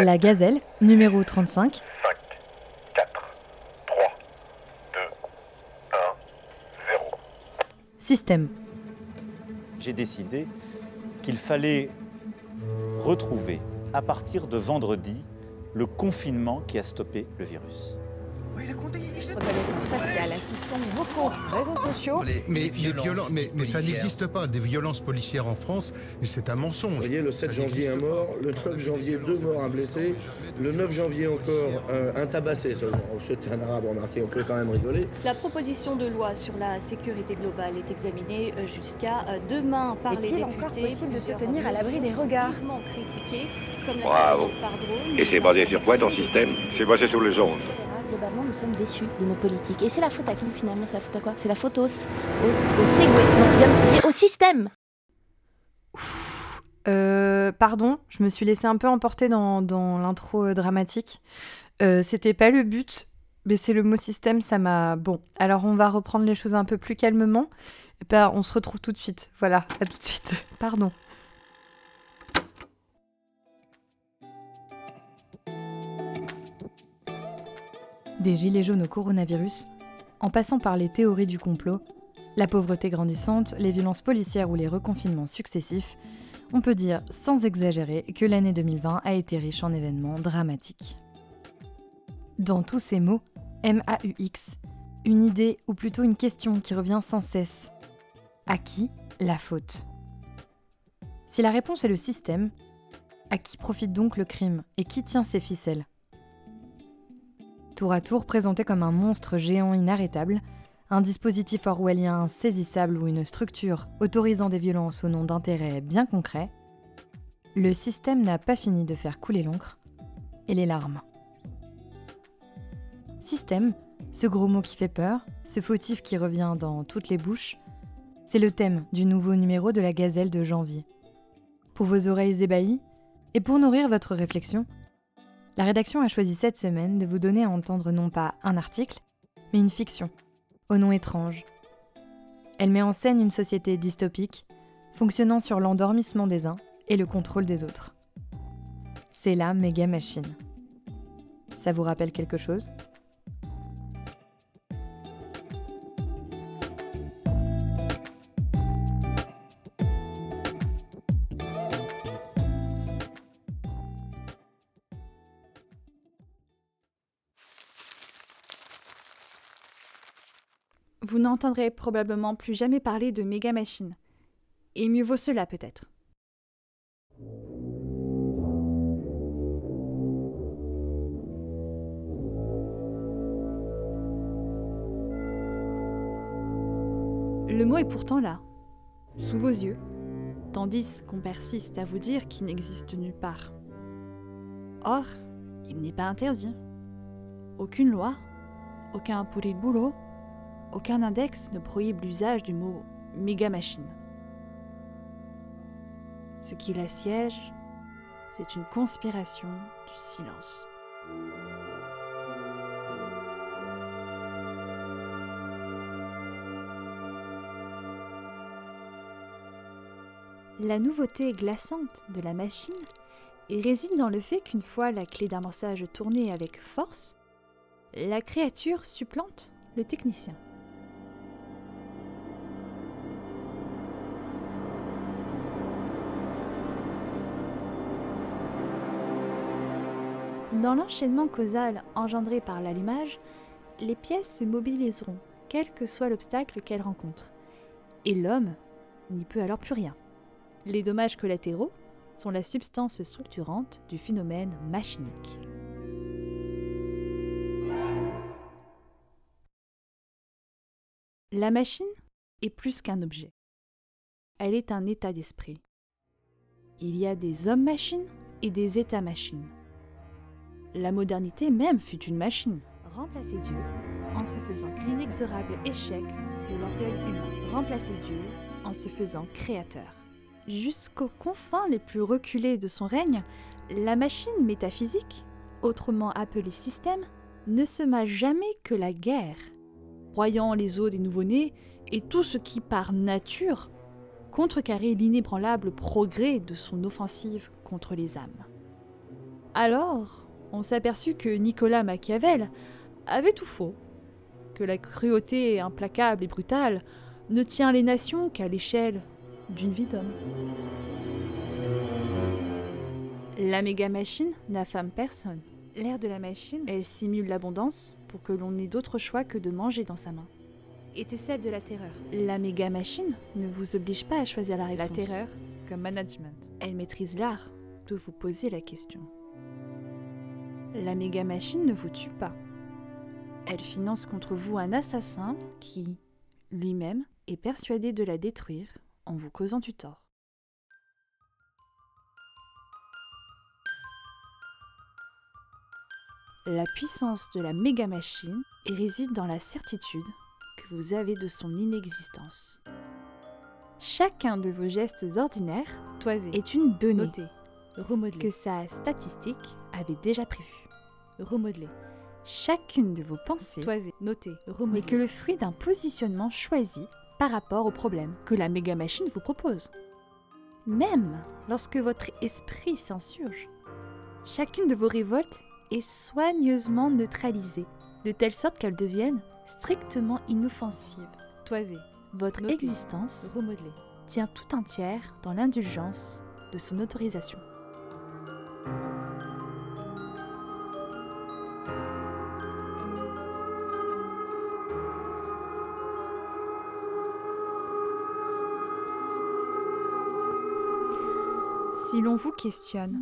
La gazelle, numéro 35. 5, 4, 3, 2, 1, 0. Système. J'ai décidé qu'il fallait retrouver, à partir de vendredi, le confinement qui a stoppé le virus. Reconnaissance faciale, assistants vocaux, réseaux sociaux. Mais, des violences mais, mais ça n'existe pas, des violences policières en France, c'est un mensonge. Vous voyez, le 7 Ça janvier, un mort, le 9 janvier, deux morts, un blessé, le 9 janvier encore, un, un tabassé seulement. C'était un arabe, remarquez, on peut quand même rigoler. La proposition de loi sur la sécurité globale est examinée euh, jusqu'à euh, demain par les Est-il encore possible de se tenir à l'abri des regards Bravo. surveillance par drone. Et c'est basé sur quoi ton système? C'est basé sur les ondes. Globalement, nous sommes déçus de nos politiques. Et c'est la faute à qui finalement C'est la faute à quoi? C'est la faute au, au, au au système. Euh, pardon, je me suis laissée un peu emporter dans, l'intro euh, dramatique. Euh, C'était pas le but, mais c'est le mot système, ça m'a. Bon, alors on va reprendre les choses un peu plus calmement. Et ben, on se retrouve tout de suite. Voilà, à tout de suite. Pardon. Des gilets jaunes au coronavirus, en passant par les théories du complot, la pauvreté grandissante, les violences policières ou les reconfinements successifs, on peut dire sans exagérer que l'année 2020 a été riche en événements dramatiques. Dans tous ces mots, MAUX, une idée ou plutôt une question qui revient sans cesse. À qui la faute? Si la réponse est le système, à qui profite donc le crime et qui tient ses ficelles? Tour à tour présenté comme un monstre géant inarrêtable, un dispositif orwellien insaisissable ou une structure autorisant des violences au nom d'intérêts bien concrets, le système n'a pas fini de faire couler l'encre et les larmes. Système, ce gros mot qui fait peur, ce fautif qui revient dans toutes les bouches, c'est le thème du nouveau numéro de la Gazelle de janvier. Pour vos oreilles ébahies, et pour nourrir votre réflexion, la rédaction a choisi cette semaine de vous donner à entendre non pas un article, mais une fiction, au nom étrange. Elle met en scène une société dystopique, fonctionnant sur l'endormissement des uns et le contrôle des autres. C'est la méga machine. Ça vous rappelle quelque chose? Vous n'entendrez probablement plus jamais parler de méga machine. Et mieux vaut cela peut-être. Le mot est pourtant là, sous vos yeux, tandis qu'on persiste à vous dire qu'il n'existe nulle part. Or, il n'est pas interdit. Aucune loi, aucun poulet de boulot, aucun index ne prohibe l'usage du mot méga machine. Ce qui l'assiège, c'est une conspiration du silence. La nouveauté glaçante de la machine réside dans le fait qu'une fois la clé d'amorçage tournée avec force, la créature supplante le technicien. Dans l'enchaînement causal engendré par l'allumage, les pièces se mobiliseront, quel que soit l'obstacle qu'elles rencontrent. Et l'homme n'y peut alors plus rien. Les dommages collatéraux sont la substance structurante du phénomène machinique. La machine est plus qu'un objet. Elle est un état d'esprit. Il y a des hommes-machines et des états-machines. La modernité même fut une machine. Remplacer Dieu en se faisant l'inexorable échec de l'orgueil humain. Remplacer Dieu en se faisant créateur. Jusqu'aux confins les plus reculés de son règne, la machine métaphysique, autrement appelée système, ne sema jamais que la guerre, broyant les os des nouveau-nés et tout ce qui, par nature, contrecarrait l'inébranlable progrès de son offensive contre les âmes. Alors, on s'aperçut que Nicolas Machiavel avait tout faux, que la cruauté implacable et brutale ne tient les nations qu'à l'échelle d'une vie d'homme. La méga machine n'affame personne. L'air de la machine, elle simule l'abondance pour que l'on n'ait d'autre choix que de manger dans sa main. Était celle de la terreur. La méga machine ne vous oblige pas à choisir la réponse. La terreur comme management. Elle maîtrise l'art de vous poser la question. La méga machine ne vous tue pas. Elle finance contre vous un assassin qui, lui-même, est persuadé de la détruire en vous causant du tort. La puissance de la méga machine réside dans la certitude que vous avez de son inexistence. Chacun de vos gestes ordinaires Toisé. est une donnée Noté. Que sa statistique avait déjà prévue. Remodelé. Chacune de vos pensées Toisé. Noté. n'est que le fruit d'un positionnement choisi par rapport au problème que la méga machine vous propose. Même lorsque votre esprit s'insurge, chacune de vos révoltes est soigneusement neutralisée, de telle sorte qu'elles deviennent strictement inoffensives. Toisé. Votre existence tient tout entière dans l'indulgence de son autorisation. Si l'on vous questionne,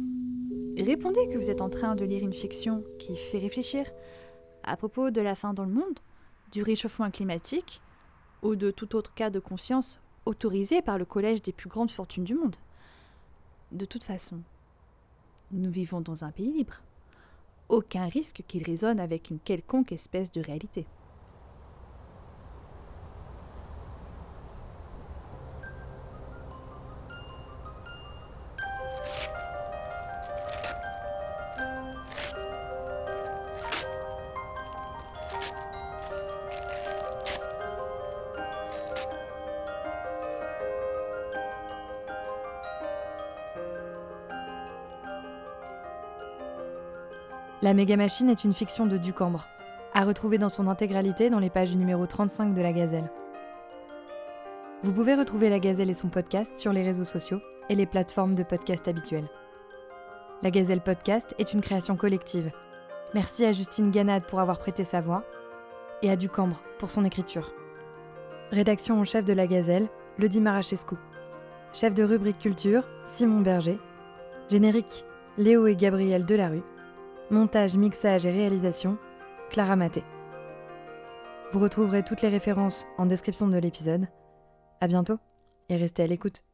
répondez que vous êtes en train de lire une fiction qui fait réfléchir à propos de la fin dans le monde, du réchauffement climatique ou de tout autre cas de conscience autorisé par le collège des plus grandes fortunes du monde. De toute façon, nous vivons dans un pays libre. Aucun risque qu'il résonne avec une quelconque espèce de réalité. La méga machine est une fiction de Ducambre, à retrouver dans son intégralité dans les pages du numéro 35 de la Gazelle. Vous pouvez retrouver la Gazelle et son podcast sur les réseaux sociaux et les plateformes de podcast habituelles. La Gazelle Podcast est une création collective. Merci à Justine Ganade pour avoir prêté sa voix et à Ducambre pour son écriture. Rédaction en chef de la Gazelle, Lodi Marachescu. Chef de rubrique culture, Simon Berger. Générique, Léo et Gabriel Delarue. Montage, mixage et réalisation, Clara Maté. Vous retrouverez toutes les références en description de l'épisode. À bientôt et restez à l'écoute.